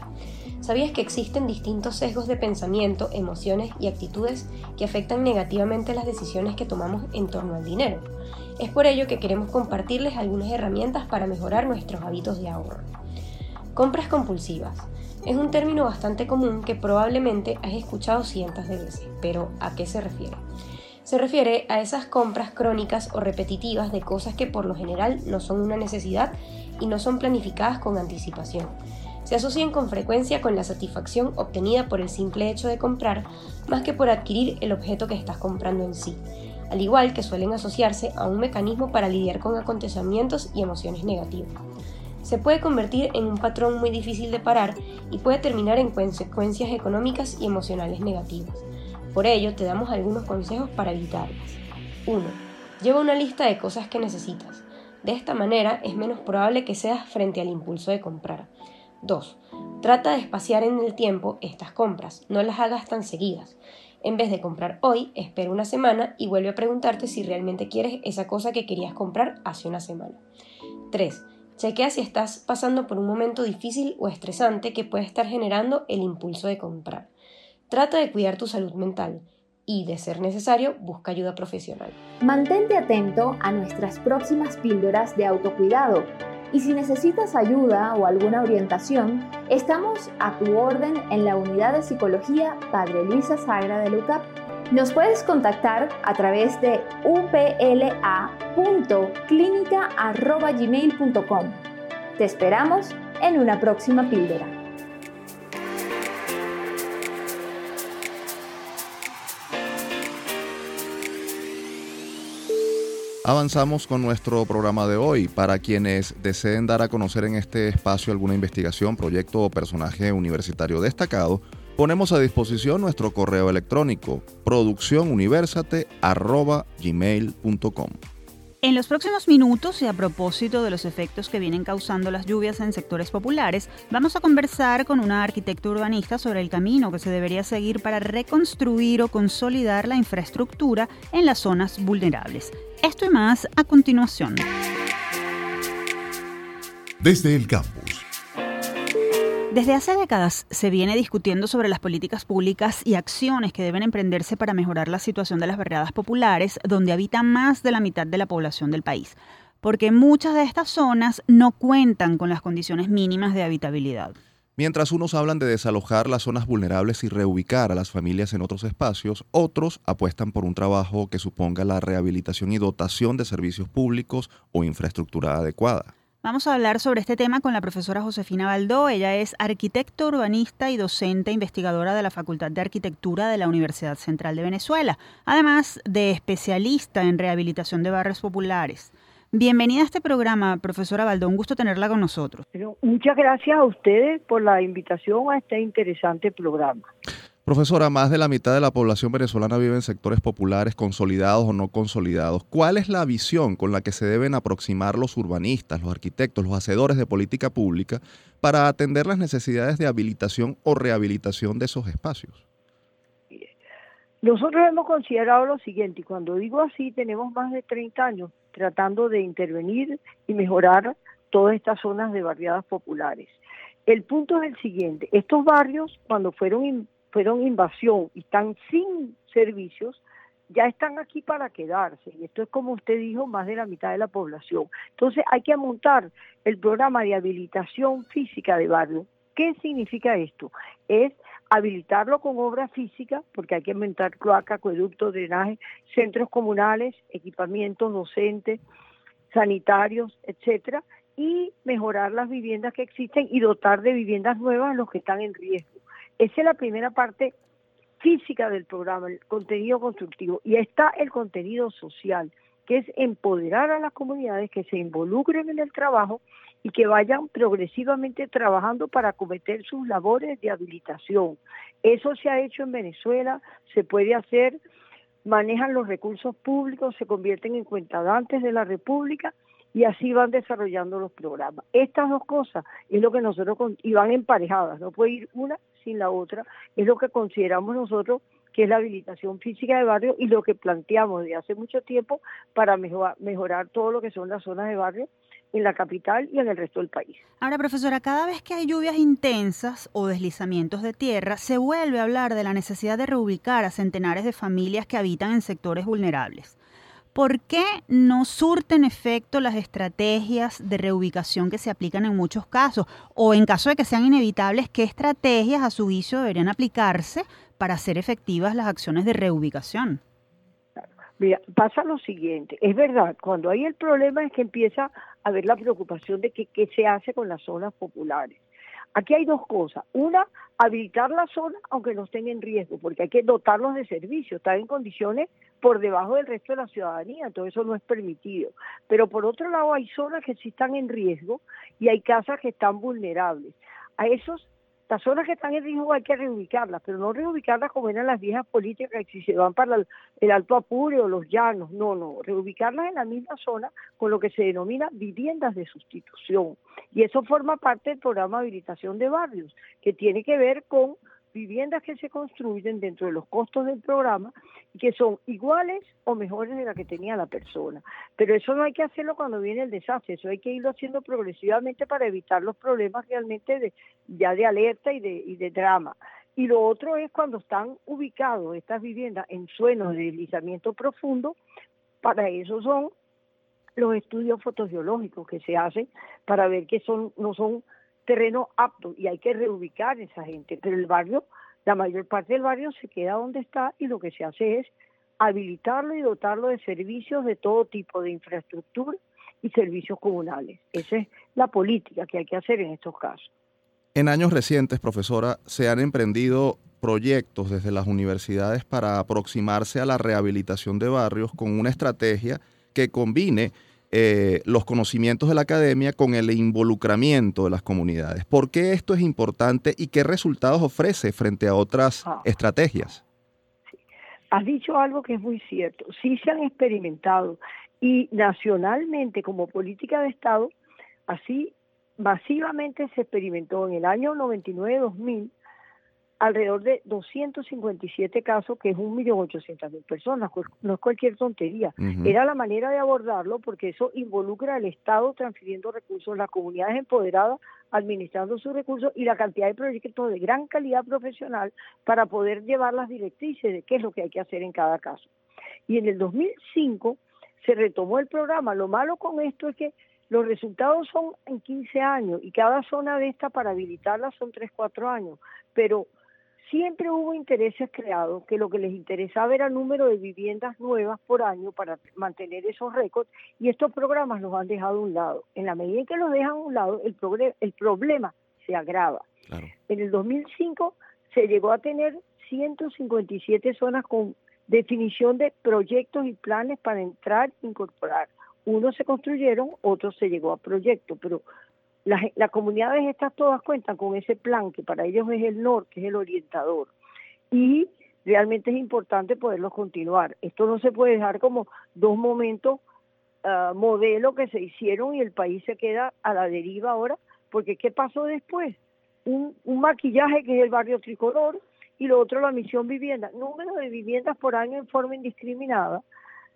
¿Sabías que existen distintos sesgos de pensamiento, emociones y actitudes que afectan negativamente las decisiones que tomamos en torno al dinero? Es por ello que queremos compartirles algunas herramientas para mejorar nuestros hábitos de ahorro. Compras compulsivas. Es un término bastante común que probablemente has escuchado cientos de veces, pero ¿a qué se refiere? Se refiere a esas compras crónicas o repetitivas de cosas que por lo general no son una necesidad y no son planificadas con anticipación. Se asocian con frecuencia con la satisfacción obtenida por el simple hecho de comprar más que por adquirir el objeto que estás comprando en sí, al igual que suelen asociarse a un mecanismo para lidiar con acontecimientos y emociones negativas. Se puede convertir en un patrón muy difícil de parar y puede terminar en consecuencias económicas y emocionales negativas. Por ello, te damos algunos consejos para evitarlas. 1. Lleva una lista de cosas que necesitas. De esta manera es menos probable que seas frente al impulso de comprar. 2. Trata de espaciar en el tiempo estas compras, no las hagas tan seguidas. En vez de comprar hoy, espera una semana y vuelve a preguntarte si realmente quieres esa cosa que querías comprar hace una semana. 3. Chequea si estás pasando por un momento difícil o estresante que puede estar generando el impulso de comprar. Trata de cuidar tu salud mental y, de ser necesario, busca ayuda profesional. Mantente atento a nuestras próximas píldoras de autocuidado y si necesitas ayuda o alguna orientación, estamos a tu orden en la unidad de psicología Padre Luisa Sagra de Lucap. Nos puedes contactar a través de upla.clinica.gmail.com. Te esperamos en una próxima píldora. Avanzamos con nuestro programa de hoy. Para quienes deseen dar a conocer en este espacio alguna investigación, proyecto o personaje universitario destacado, ponemos a disposición nuestro correo electrónico producciónuniversate.gmail.com. En los próximos minutos y a propósito de los efectos que vienen causando las lluvias en sectores populares, vamos a conversar con una arquitecta urbanista sobre el camino que se debería seguir para reconstruir o consolidar la infraestructura en las zonas vulnerables. Esto y más a continuación. Desde el campus. Desde hace décadas se viene discutiendo sobre las políticas públicas y acciones que deben emprenderse para mejorar la situación de las barriadas populares, donde habita más de la mitad de la población del país, porque muchas de estas zonas no cuentan con las condiciones mínimas de habitabilidad. Mientras unos hablan de desalojar las zonas vulnerables y reubicar a las familias en otros espacios, otros apuestan por un trabajo que suponga la rehabilitación y dotación de servicios públicos o infraestructura adecuada. Vamos a hablar sobre este tema con la profesora Josefina Baldó. Ella es arquitecto urbanista y docente investigadora de la Facultad de Arquitectura de la Universidad Central de Venezuela, además de especialista en rehabilitación de barrios populares. Bienvenida a este programa, profesora Baldó. Un gusto tenerla con nosotros. muchas gracias a ustedes por la invitación a este interesante programa. Profesora, más de la mitad de la población venezolana vive en sectores populares consolidados o no consolidados. ¿Cuál es la visión con la que se deben aproximar los urbanistas, los arquitectos, los hacedores de política pública para atender las necesidades de habilitación o rehabilitación de esos espacios? Nosotros hemos considerado lo siguiente, y cuando digo así, tenemos más de 30 años tratando de intervenir y mejorar todas estas zonas de barriadas populares. El punto es el siguiente, estos barrios cuando fueron, fueron invasión y están sin servicios, ya están aquí para quedarse. Y esto es como usted dijo, más de la mitad de la población. Entonces hay que montar el programa de habilitación física de barrio. ¿Qué significa esto? Es habilitarlo con obra física, porque hay que inventar cloaca, acueducto, drenaje, centros comunales, equipamientos docentes, sanitarios, etcétera, y mejorar las viviendas que existen y dotar de viviendas nuevas a los que están en riesgo. Esa es la primera parte física del programa, el contenido constructivo. Y está el contenido social, que es empoderar a las comunidades que se involucren en el trabajo y que vayan progresivamente trabajando para cometer sus labores de habilitación. Eso se ha hecho en Venezuela, se puede hacer, manejan los recursos públicos, se convierten en cuentadantes de la República y así van desarrollando los programas. Estas dos cosas es lo que nosotros, y van emparejadas, no puede ir una sin la otra, es lo que consideramos nosotros que es la habilitación física de barrio y lo que planteamos desde hace mucho tiempo para mejorar todo lo que son las zonas de barrio en la capital y en el resto del país. Ahora, profesora, cada vez que hay lluvias intensas o deslizamientos de tierra, se vuelve a hablar de la necesidad de reubicar a centenares de familias que habitan en sectores vulnerables. ¿Por qué no surten efecto las estrategias de reubicación que se aplican en muchos casos? O en caso de que sean inevitables, ¿qué estrategias a su juicio deberían aplicarse para hacer efectivas las acciones de reubicación? Mira, pasa lo siguiente, es verdad, cuando hay el problema es que empieza a haber la preocupación de que, qué se hace con las zonas populares. Aquí hay dos cosas. Una, habilitar la zona aunque no estén en riesgo, porque hay que dotarlos de servicios, estar en condiciones por debajo del resto de la ciudadanía, entonces eso no es permitido. Pero por otro lado hay zonas que sí están en riesgo y hay casas que están vulnerables. A esos las zonas que están en riesgo hay que reubicarlas, pero no reubicarlas como eran las viejas políticas, si se van para el, Alto Apure o los llanos, no, no, reubicarlas en la misma zona con lo que se denomina viviendas de sustitución. Y eso forma parte del programa de habilitación de barrios, que tiene que ver con viviendas que se construyen dentro de los costos del programa y que son iguales o mejores de la que tenía la persona. Pero eso no hay que hacerlo cuando viene el desastre, eso hay que irlo haciendo progresivamente para evitar los problemas realmente de, ya de alerta y de, y de drama. Y lo otro es cuando están ubicados estas viviendas en suelos de deslizamiento profundo, para eso son los estudios fotogeológicos que se hacen para ver que son no son terreno apto y hay que reubicar a esa gente, pero el barrio, la mayor parte del barrio se queda donde está y lo que se hace es habilitarlo y dotarlo de servicios de todo tipo de infraestructura y servicios comunales. Esa es la política que hay que hacer en estos casos. En años recientes, profesora, se han emprendido proyectos desde las universidades para aproximarse a la rehabilitación de barrios con una estrategia que combine eh, los conocimientos de la academia con el involucramiento de las comunidades. ¿Por qué esto es importante y qué resultados ofrece frente a otras ah. estrategias? Has dicho algo que es muy cierto. Sí se han experimentado y nacionalmente como política de Estado, así masivamente se experimentó en el año 99-2000 alrededor de 257 casos, que es 1.800.000 personas, no es cualquier tontería. Era la manera de abordarlo porque eso involucra al Estado transfiriendo recursos, las comunidades empoderadas administrando sus recursos y la cantidad de proyectos de gran calidad profesional para poder llevar las directrices de qué es lo que hay que hacer en cada caso. Y en el 2005 se retomó el programa. Lo malo con esto es que los resultados son en 15 años y cada zona de esta para habilitarla son 3, 4 años, pero siempre hubo intereses creados que lo que les interesaba era el número de viviendas nuevas por año para mantener esos récords y estos programas los han dejado a un lado. En la medida en que los dejan a un lado, el, el problema se agrava. En el 2005 se llegó a tener 157 zonas con definición de proyectos y planes para entrar e incorporar. Unos se construyeron, otros se llegó a proyectos, pero las, comunidades estas todas cuentan con ese plan que para ellos es el norte, que es el orientador. Y realmente es importante poderlos continuar. Esto no se puede dejar como dos momentos uh, modelo que se hicieron y el país se queda a la deriva ahora, porque ¿qué pasó después? Un, un maquillaje que es el barrio tricolor, y lo otro la misión vivienda, número de viviendas por año en forma indiscriminada,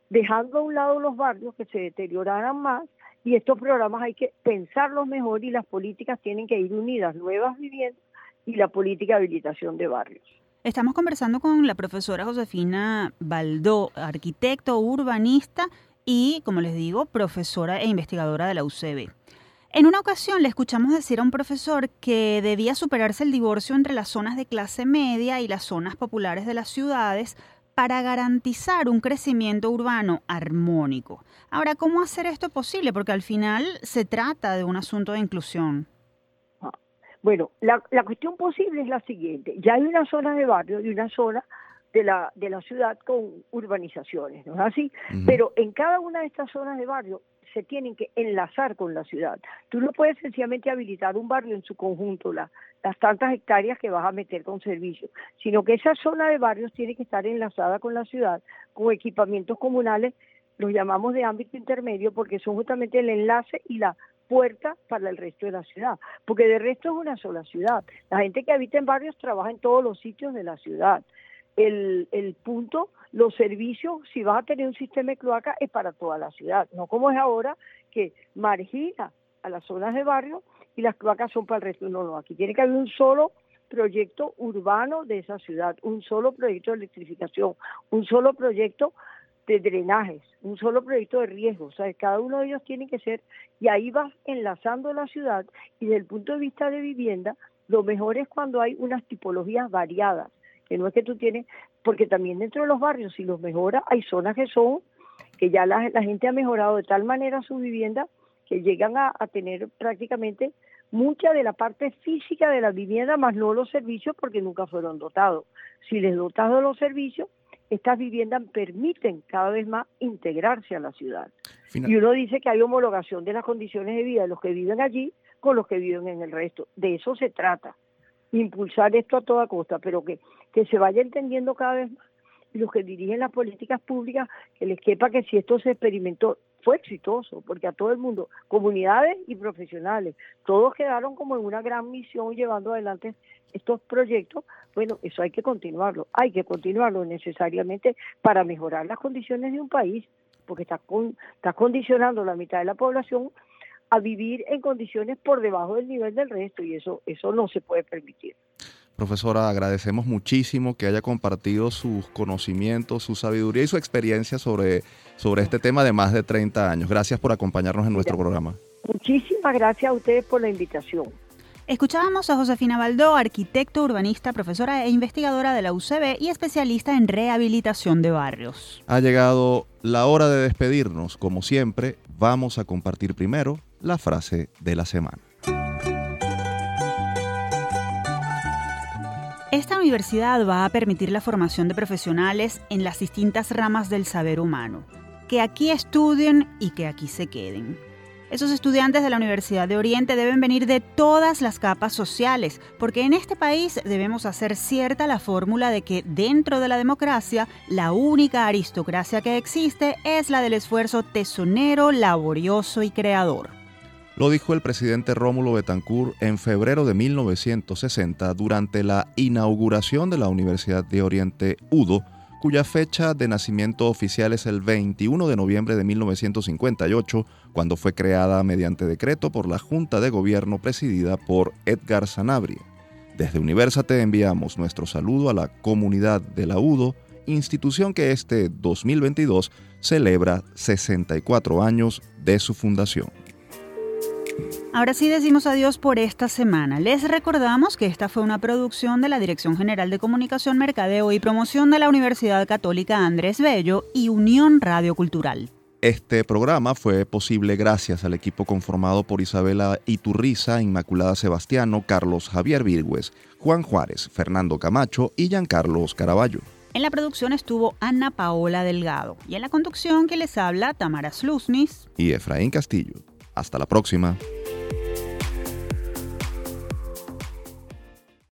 dejando a un lado los barrios que se deterioraran más y estos programas hay que pensarlos mejor y las políticas tienen que ir unidas, nuevas viviendas y la política de habilitación de barrios. Estamos conversando con la profesora Josefina Baldó, arquitecto, urbanista y, como les digo, profesora e investigadora de la UCB. En una ocasión le escuchamos decir a un profesor que debía superarse el divorcio entre las zonas de clase media y las zonas populares de las ciudades para garantizar un crecimiento urbano armónico. Ahora, ¿cómo hacer esto posible? Porque al final se trata de un asunto de inclusión. Bueno, la, cuestión posible es la siguiente. Ya hay una zona de barrio y una zona de la, de la ciudad con urbanizaciones, ¿no es así? Pero en cada una de estas zonas de barrio tienen que enlazar con la ciudad. Tú no puedes sencillamente habilitar un barrio en su conjunto, las tantas hectáreas que vas a meter con servicios, sino que esa zona de barrios tiene que estar enlazada con la ciudad, con equipamientos comunales, los llamamos de ámbito intermedio porque son justamente el enlace y la puerta para el resto de la ciudad, porque de resto es una sola ciudad. La gente que habita en barrios trabaja en todos los sitios de la ciudad. El, el punto los servicios, si vas a tener un sistema de cloaca, es para toda la ciudad, no como es ahora que margina a las zonas de barrio y las cloacas son para el resto. No, no, aquí tiene que haber un solo proyecto urbano de esa ciudad, un solo proyecto de electrificación, un solo proyecto de drenajes, un solo proyecto de riesgo. O sea, cada uno de ellos tiene que ser, y ahí vas enlazando la ciudad, y desde el punto de vista de vivienda, lo mejor es cuando hay unas tipologías variadas, que no es que tú tienes porque también dentro de los barrios, si los mejora, hay zonas que son, que ya la, gente ha mejorado de tal manera su vivienda que llegan a, tener prácticamente mucha de la parte física de la vivienda, más no los servicios, porque nunca fueron dotados. Si les dotas de los servicios, estas viviendas permiten cada vez más integrarse a la ciudad. Y uno dice que hay homologación de las condiciones de vida de los que viven allí con los que viven en el resto. De eso se trata impulsar esto a toda costa, pero que, que se vaya entendiendo cada vez más los que dirigen las políticas públicas, que les quepa que si esto se experimentó, fue exitoso, porque a todo el mundo, comunidades y profesionales, todos quedaron como en una gran misión llevando adelante estos proyectos, bueno, eso hay que continuarlo, hay que continuarlo necesariamente para mejorar las condiciones de un país, porque está, con, está condicionando la mitad de la población a vivir en condiciones por debajo del nivel del resto y eso, eso no se puede permitir. Profesora, agradecemos muchísimo que haya compartido sus conocimientos, su sabiduría y su experiencia sobre, sobre este tema de más de 30 años. Gracias por acompañarnos en nuestro programa. Muchísimas gracias a ustedes por la invitación. Escuchábamos a Josefina Baldó, arquitecto, urbanista, profesora e investigadora de la UCB y especialista en rehabilitación de barrios. Ha llegado la hora de despedirnos. Como siempre, vamos a compartir primero la frase de la semana. Esta universidad va a permitir la formación de profesionales en las distintas ramas del saber humano, que aquí estudien y que aquí se queden. Esos estudiantes de la Universidad de Oriente deben venir de todas las capas sociales, porque en este país debemos hacer cierta la fórmula de que dentro de la democracia, la única aristocracia que existe es la del esfuerzo tesonero, laborioso y creador. Lo dijo el presidente Rómulo Betancourt en febrero de 1960 durante la inauguración de la Universidad de Oriente UDO, cuya fecha de nacimiento oficial es el 21 de noviembre de 1958, cuando fue creada mediante decreto por la Junta de Gobierno presidida por Edgar Sanabria. Desde Universate enviamos nuestro saludo a la comunidad de la UDO, institución que este 2022 celebra 64 años de su fundación. Ahora sí decimos adiós por esta semana. Les recordamos que esta fue una producción de la Dirección General de Comunicación, Mercadeo y Promoción de la Universidad Católica Andrés Bello y Unión Radio Cultural. Este programa fue posible gracias al equipo conformado por Isabela Iturriza, Inmaculada Sebastiano, Carlos Javier Virgües, Juan Juárez, Fernando Camacho y Giancarlos Caraballo. En la producción estuvo Ana Paola Delgado y en la conducción que les habla Tamara Slusnis y Efraín Castillo. Hasta la próxima.